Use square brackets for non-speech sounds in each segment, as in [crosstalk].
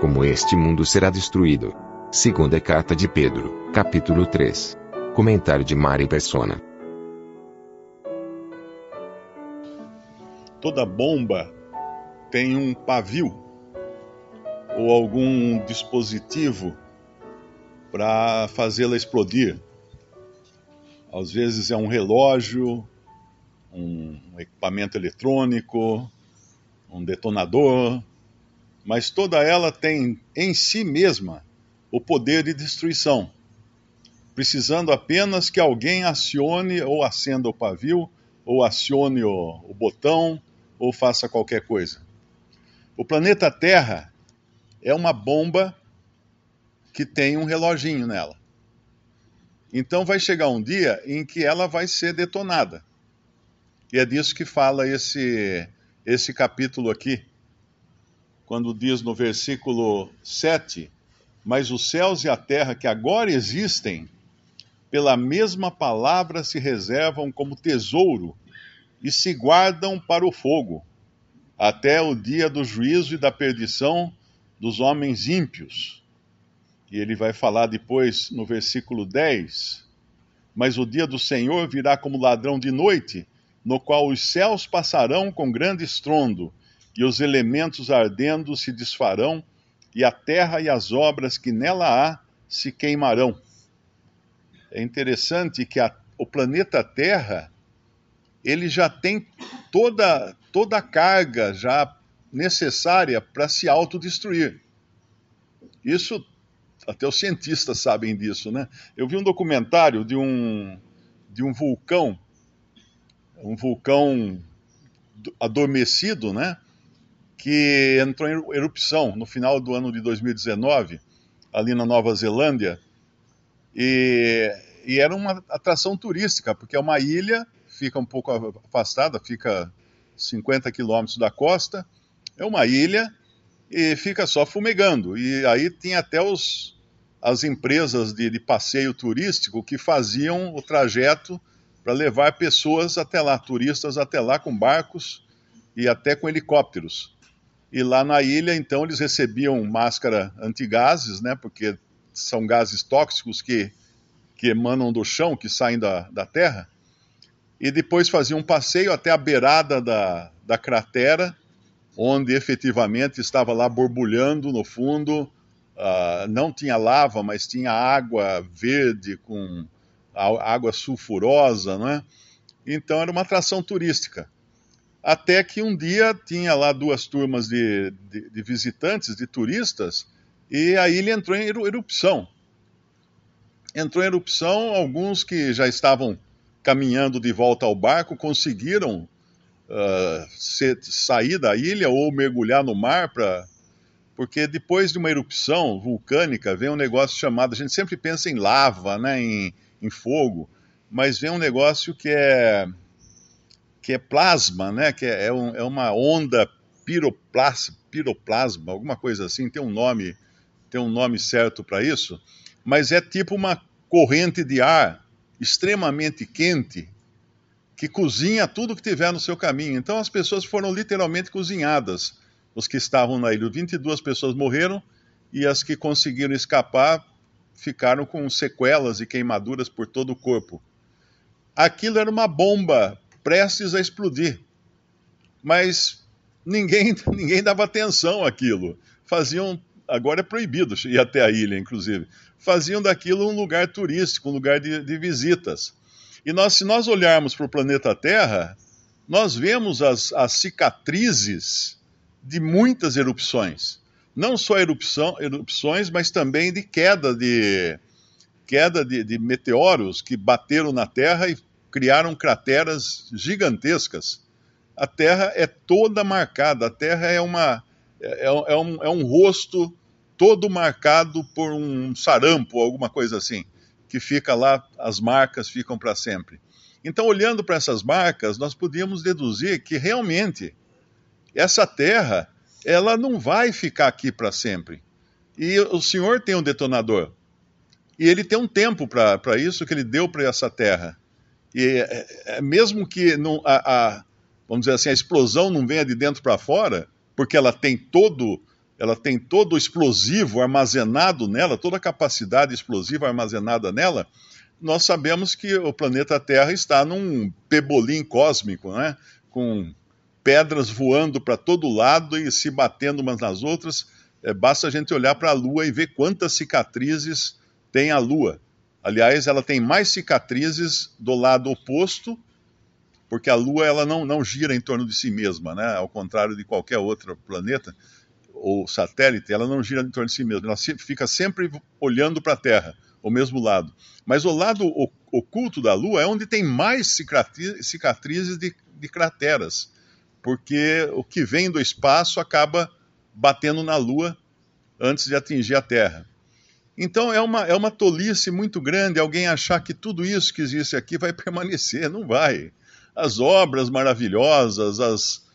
como este mundo será destruído. Segunda carta de Pedro, capítulo 3. Comentário de Mari Persona. Toda bomba tem um pavio ou algum dispositivo para fazê-la explodir. Às vezes é um relógio, um equipamento eletrônico, um detonador, mas toda ela tem em si mesma o poder de destruição, precisando apenas que alguém acione ou acenda o pavio, ou acione o, o botão, ou faça qualquer coisa. O planeta Terra é uma bomba que tem um reloginho nela. Então vai chegar um dia em que ela vai ser detonada. E é disso que fala esse, esse capítulo aqui, quando diz no versículo 7: Mas os céus e a terra que agora existem, pela mesma palavra se reservam como tesouro e se guardam para o fogo, até o dia do juízo e da perdição dos homens ímpios. E ele vai falar depois no versículo 10: Mas o dia do Senhor virá como ladrão de noite, no qual os céus passarão com grande estrondo, e os elementos ardendo se desfarão, e a terra e as obras que nela há se queimarão. É interessante que a, o planeta Terra ele já tem toda, toda a carga já necessária para se autodestruir. Isso até os cientistas sabem disso, né? Eu vi um documentário de um de um vulcão, um vulcão adormecido, né? Que entrou em erupção no final do ano de 2019, ali na Nova Zelândia, e, e era uma atração turística, porque é uma ilha, fica um pouco afastada, fica 50 quilômetros da costa, é uma ilha e fica só fumegando. E aí tinha até os, as empresas de, de passeio turístico que faziam o trajeto para levar pessoas até lá, turistas até lá com barcos e até com helicópteros. E lá na ilha, então, eles recebiam máscara antigases, né, porque são gases tóxicos que, que emanam do chão, que saem da, da terra, e depois faziam um passeio até a beirada da, da cratera, onde efetivamente estava lá borbulhando no fundo Uh, não tinha lava, mas tinha água verde com água sulfurosa, né? Então era uma atração turística. Até que um dia tinha lá duas turmas de, de, de visitantes, de turistas, e a ilha entrou em erupção. Entrou em erupção, alguns que já estavam caminhando de volta ao barco conseguiram uh, ser, sair da ilha ou mergulhar no mar para porque depois de uma erupção vulcânica vem um negócio chamado, a gente sempre pensa em lava, né, em, em fogo, mas vem um negócio que é que é plasma, né, que é, é, um, é uma onda piroplasma, piroplasma, alguma coisa assim, tem um nome, tem um nome certo para isso, mas é tipo uma corrente de ar extremamente quente que cozinha tudo que tiver no seu caminho. Então as pessoas foram literalmente cozinhadas os que estavam na ilha. 22 pessoas morreram e as que conseguiram escapar ficaram com sequelas e queimaduras por todo o corpo. Aquilo era uma bomba prestes a explodir. Mas ninguém, [laughs] ninguém dava atenção àquilo. Faziam, agora é proibido ir até a ilha, inclusive. Faziam daquilo um lugar turístico, um lugar de, de visitas. E nós, se nós olharmos para o planeta Terra, nós vemos as, as cicatrizes de muitas erupções. Não só erupção, erupções, mas também de queda de queda de, de meteoros que bateram na Terra e criaram crateras gigantescas. A Terra é toda marcada, a Terra é, uma, é, é, um, é um rosto todo marcado por um sarampo, alguma coisa assim, que fica lá, as marcas ficam para sempre. Então, olhando para essas marcas, nós podíamos deduzir que realmente essa terra, ela não vai ficar aqui para sempre. E o Senhor tem um detonador. E ele tem um tempo para isso que ele deu para essa terra. E é, é, mesmo que não, a, a, vamos dizer assim, a explosão não venha de dentro para fora, porque ela tem todo ela tem todo o explosivo armazenado nela, toda a capacidade explosiva armazenada nela, nós sabemos que o planeta Terra está num pebolim cósmico, né? com pedras voando para todo lado e se batendo umas nas outras. É, basta a gente olhar para a Lua e ver quantas cicatrizes tem a Lua. Aliás, ela tem mais cicatrizes do lado oposto, porque a Lua ela não, não gira em torno de si mesma, né? ao contrário de qualquer outro planeta ou satélite, ela não gira em torno de si mesma, ela fica sempre olhando para a Terra o mesmo lado. Mas o lado oculto da Lua é onde tem mais cicatrizes de, de crateras, porque o que vem do espaço acaba batendo na Lua antes de atingir a Terra. Então é uma, é uma tolice muito grande alguém achar que tudo isso que existe aqui vai [laughs] permanecer. Não vai. As obras maravilhosas, as,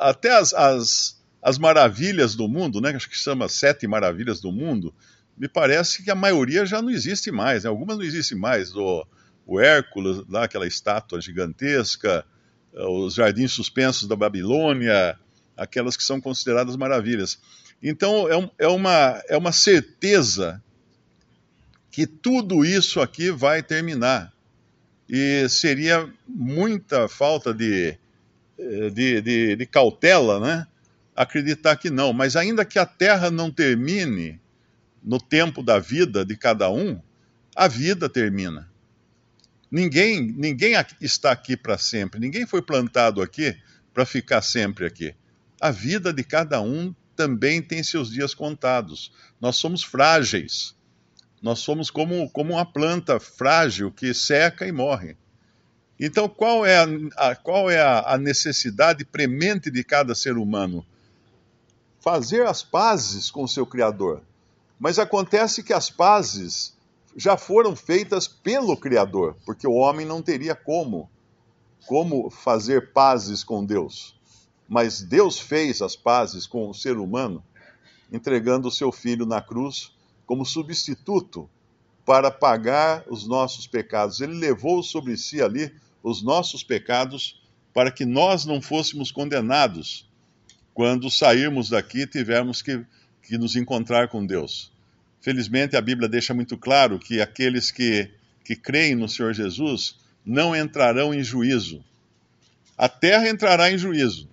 até as, as, as maravilhas do mundo, né, acho que chama Sete Maravilhas do Mundo, me parece que a maioria já não existe mais, né? algumas não existem mais. O, o Hércules, lá, aquela estátua gigantesca, eh, os jardins suspensos da Babilônia, aquelas que são consideradas maravilhas. Então, é, um, é, uma, é uma certeza que tudo isso aqui vai terminar. E seria muita falta de, eh, de, de, de cautela, né? Acreditar que não. Mas ainda que a Terra não termine, no tempo da vida de cada um, a vida termina. Ninguém, ninguém está aqui para sempre, ninguém foi plantado aqui para ficar sempre aqui. A vida de cada um também tem seus dias contados. Nós somos frágeis. Nós somos como, como uma planta frágil que seca e morre. Então, qual é, a, a qual é a, a necessidade premente de cada ser humano? Fazer as pazes com o seu Criador mas acontece que as pazes já foram feitas pelo Criador, porque o homem não teria como como fazer pazes com Deus. Mas Deus fez as pazes com o ser humano, entregando o seu filho na cruz como substituto para pagar os nossos pecados. Ele levou sobre si ali os nossos pecados para que nós não fôssemos condenados quando sairmos daqui e tivermos que que nos encontrar com Deus. Felizmente, a Bíblia deixa muito claro que aqueles que, que creem no Senhor Jesus não entrarão em juízo. A terra entrará em juízo,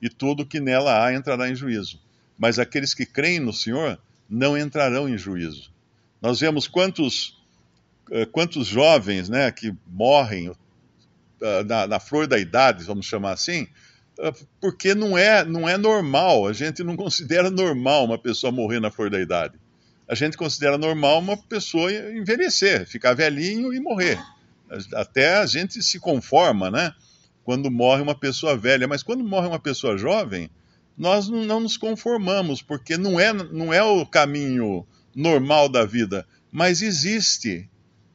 e tudo que nela há entrará em juízo. Mas aqueles que creem no Senhor não entrarão em juízo. Nós vemos quantos, eh, quantos jovens né, que morrem eh, na, na flor da idade, vamos chamar assim, ah, porque não é, não é normal, a gente não [laughs] considera normal uma pessoa morrer na flor da idade. A gente considera normal uma pessoa envelhecer, ficar velhinho e morrer. Até a gente se conforma, né? Quando morre uma pessoa velha, mas quando morre uma pessoa jovem, nós não, nos conformamos, porque não é, não é o caminho normal da vida, mas existe.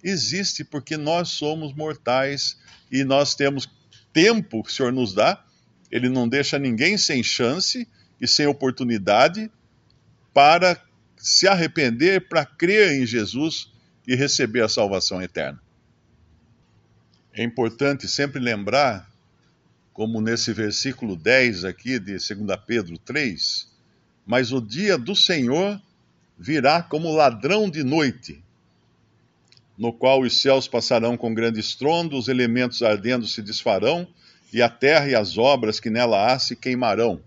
Existe porque nós somos mortais e nós temos tempo que o Senhor nos dá ele não deixa ninguém sem chance e sem oportunidade para se arrepender, para crer em Jesus e receber a salvação eterna. É importante sempre lembrar, como nesse versículo 10 aqui de 2 Pedro 3, mas o dia do Senhor virá como ladrão de noite, no qual os céus passarão com grande estrondo, os elementos ardendo se desfarão, e a terra e as obras que nela há se queimarão.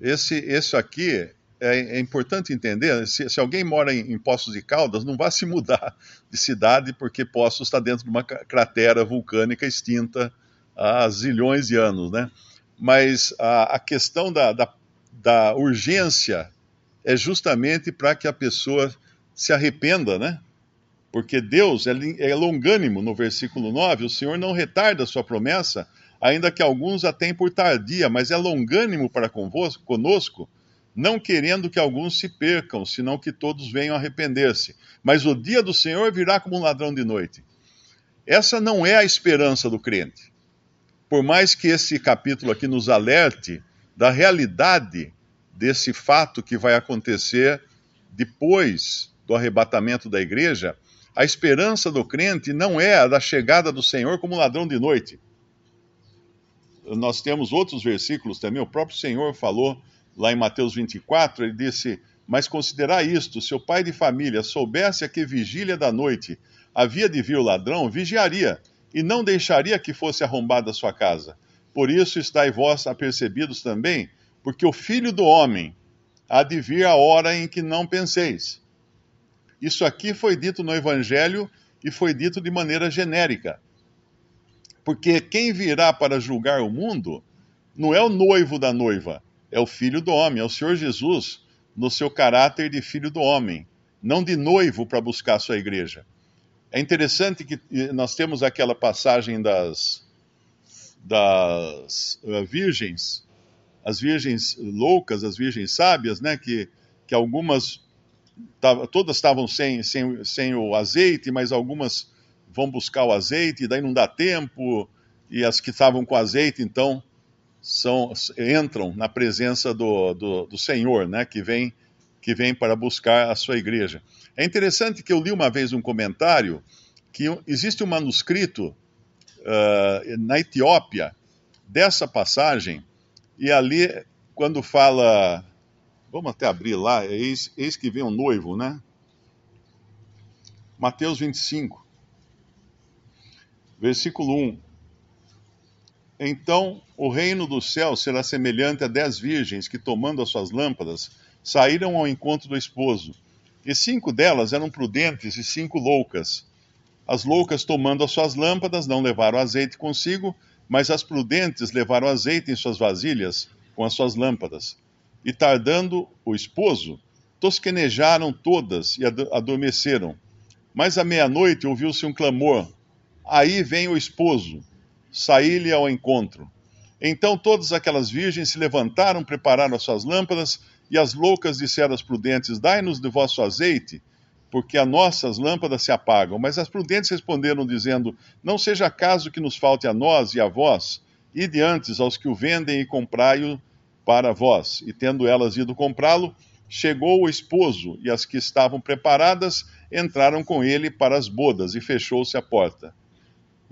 Esse, esse aqui é, é importante entender. Se, se, alguém mora em, em Poços de Caldas, não vá se mudar de cidade porque Poços está dentro de uma cratera vulcânica extinta há zilhões de anos, né? Mas a, a questão da, da, da urgência é justamente para que a pessoa se arrependa, né? Porque Deus é, é longânimo no versículo 9, o Senhor não retarda a sua promessa, ainda que alguns a tenham por tardia, mas é longânimo para convosco, conosco, não querendo que alguns se percam, senão que todos venham arrepender-se. Mas o dia do Senhor virá como um ladrão de noite. Essa não é a esperança do crente. Por mais que esse capítulo aqui nos alerte da realidade desse fato que vai acontecer depois do arrebatamento da igreja, a esperança do crente não é a da chegada do Senhor como ladrão de noite. Nós temos outros versículos também, o próprio Senhor falou lá em Mateus 24, ele disse: Mas considerar isto: se o pai de família soubesse a que vigília da noite havia de vir o ladrão, vigiaria e não deixaria que fosse arrombada a sua casa. Por isso estáis vós apercebidos também, porque o filho do homem há de vir a hora em que não penseis. Isso aqui foi dito no Evangelho e foi dito de maneira genérica. Porque quem virá para julgar o mundo não é o noivo da noiva, é o filho do homem, é o Senhor Jesus, no seu caráter de filho do homem, não de noivo para buscar sua igreja. É interessante que nós temos aquela passagem das, das uh, virgens, as virgens loucas, as virgens sábias, né, que, que algumas, todas estavam sem, sem, sem o azeite, mas algumas vão buscar o azeite, e daí não dá tempo, e as que estavam com azeite, então, são, entram na presença do, do, do, Senhor, né, que vem, que vem para buscar a sua igreja. É interessante que eu li uma vez um comentário que existe um manuscrito uh, na Etiópia dessa passagem, e ali, quando fala. Vamos até abrir lá, eis, eis que vem um noivo, né? Mateus 25 versículo 1. Então o reino do céu será semelhante a dez virgens que, tomando as suas lâmpadas, saíram ao encontro do esposo. E cinco delas eram prudentes e cinco loucas. As loucas, tomando as suas lâmpadas, não levaram azeite consigo, mas as prudentes levaram azeite em suas vasilhas com as suas lâmpadas. E tardando o esposo, tosquenejaram todas e adormeceram. Mas à meia-noite ouviu-se um clamor Aí vem o esposo, saí-lhe ao encontro. Então todas aquelas virgens se levantaram, prepararam as suas lâmpadas, e as loucas disseram às prudentes: Dai-nos de vosso azeite, porque as nossas lâmpadas se apagam. Mas as prudentes responderam, dizendo: Não seja caso que nos falte a nós e a vós, ide antes aos que o vendem e comprai-o para vós. E tendo elas ido comprá-lo, chegou o esposo, e as que estavam preparadas entraram com ele para as bodas, e fechou-se a porta.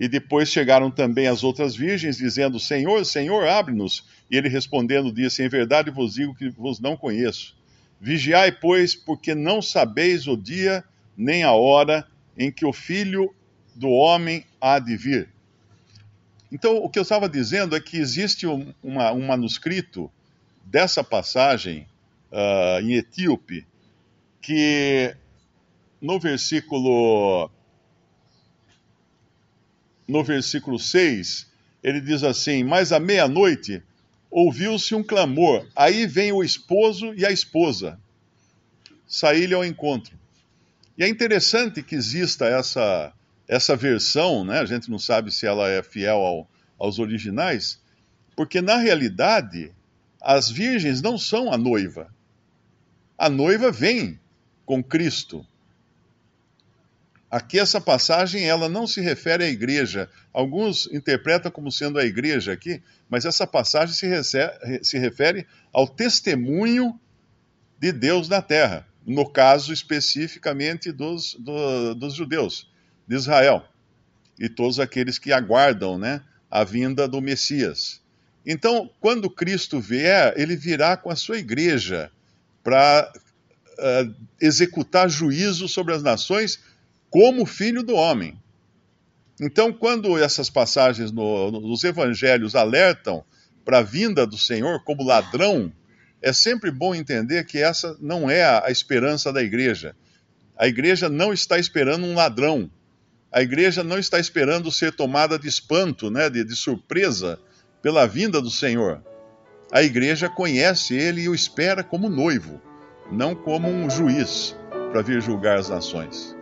E depois chegaram também as outras virgens, dizendo: Senhor, Senhor, abre-nos. E ele respondendo, disse: Em verdade vos digo que vos não conheço. Vigiai, pois, porque não sabeis o dia nem a hora em que o filho do homem há de vir. Então, o que eu estava dizendo é que existe um, uma, um manuscrito dessa passagem uh, em etíope que no versículo no versículo 6, ele diz assim: Mas à meia-noite ouviu-se um clamor, aí vem o esposo e a esposa, saí-lhe ao encontro. E é interessante que exista essa, essa versão, né? a gente não sabe se ela é fiel ao, aos originais, porque na realidade as virgens não são a noiva. A noiva vem com Cristo. Aqui essa passagem ela não se refere à igreja. Alguns interpretam como sendo a igreja aqui, mas essa passagem se, recebe, se refere ao testemunho de Deus na terra, no caso especificamente dos, do, dos judeus, de Israel, e todos aqueles que aguardam né, a vinda do Messias. Então, quando Cristo vier, ele virá com a sua igreja para uh, executar juízo sobre as nações como filho do homem. Então, quando essas passagens no, nos evangelhos alertam para a vinda do Senhor como ladrão, é sempre bom entender que essa não é a, esperança da igreja. A igreja não está esperando um ladrão. A igreja não está esperando ser tomada de espanto, né, de, de surpresa pela vinda do Senhor. A igreja conhece ele e o espera como noivo, não como um juiz para vir julgar as nações.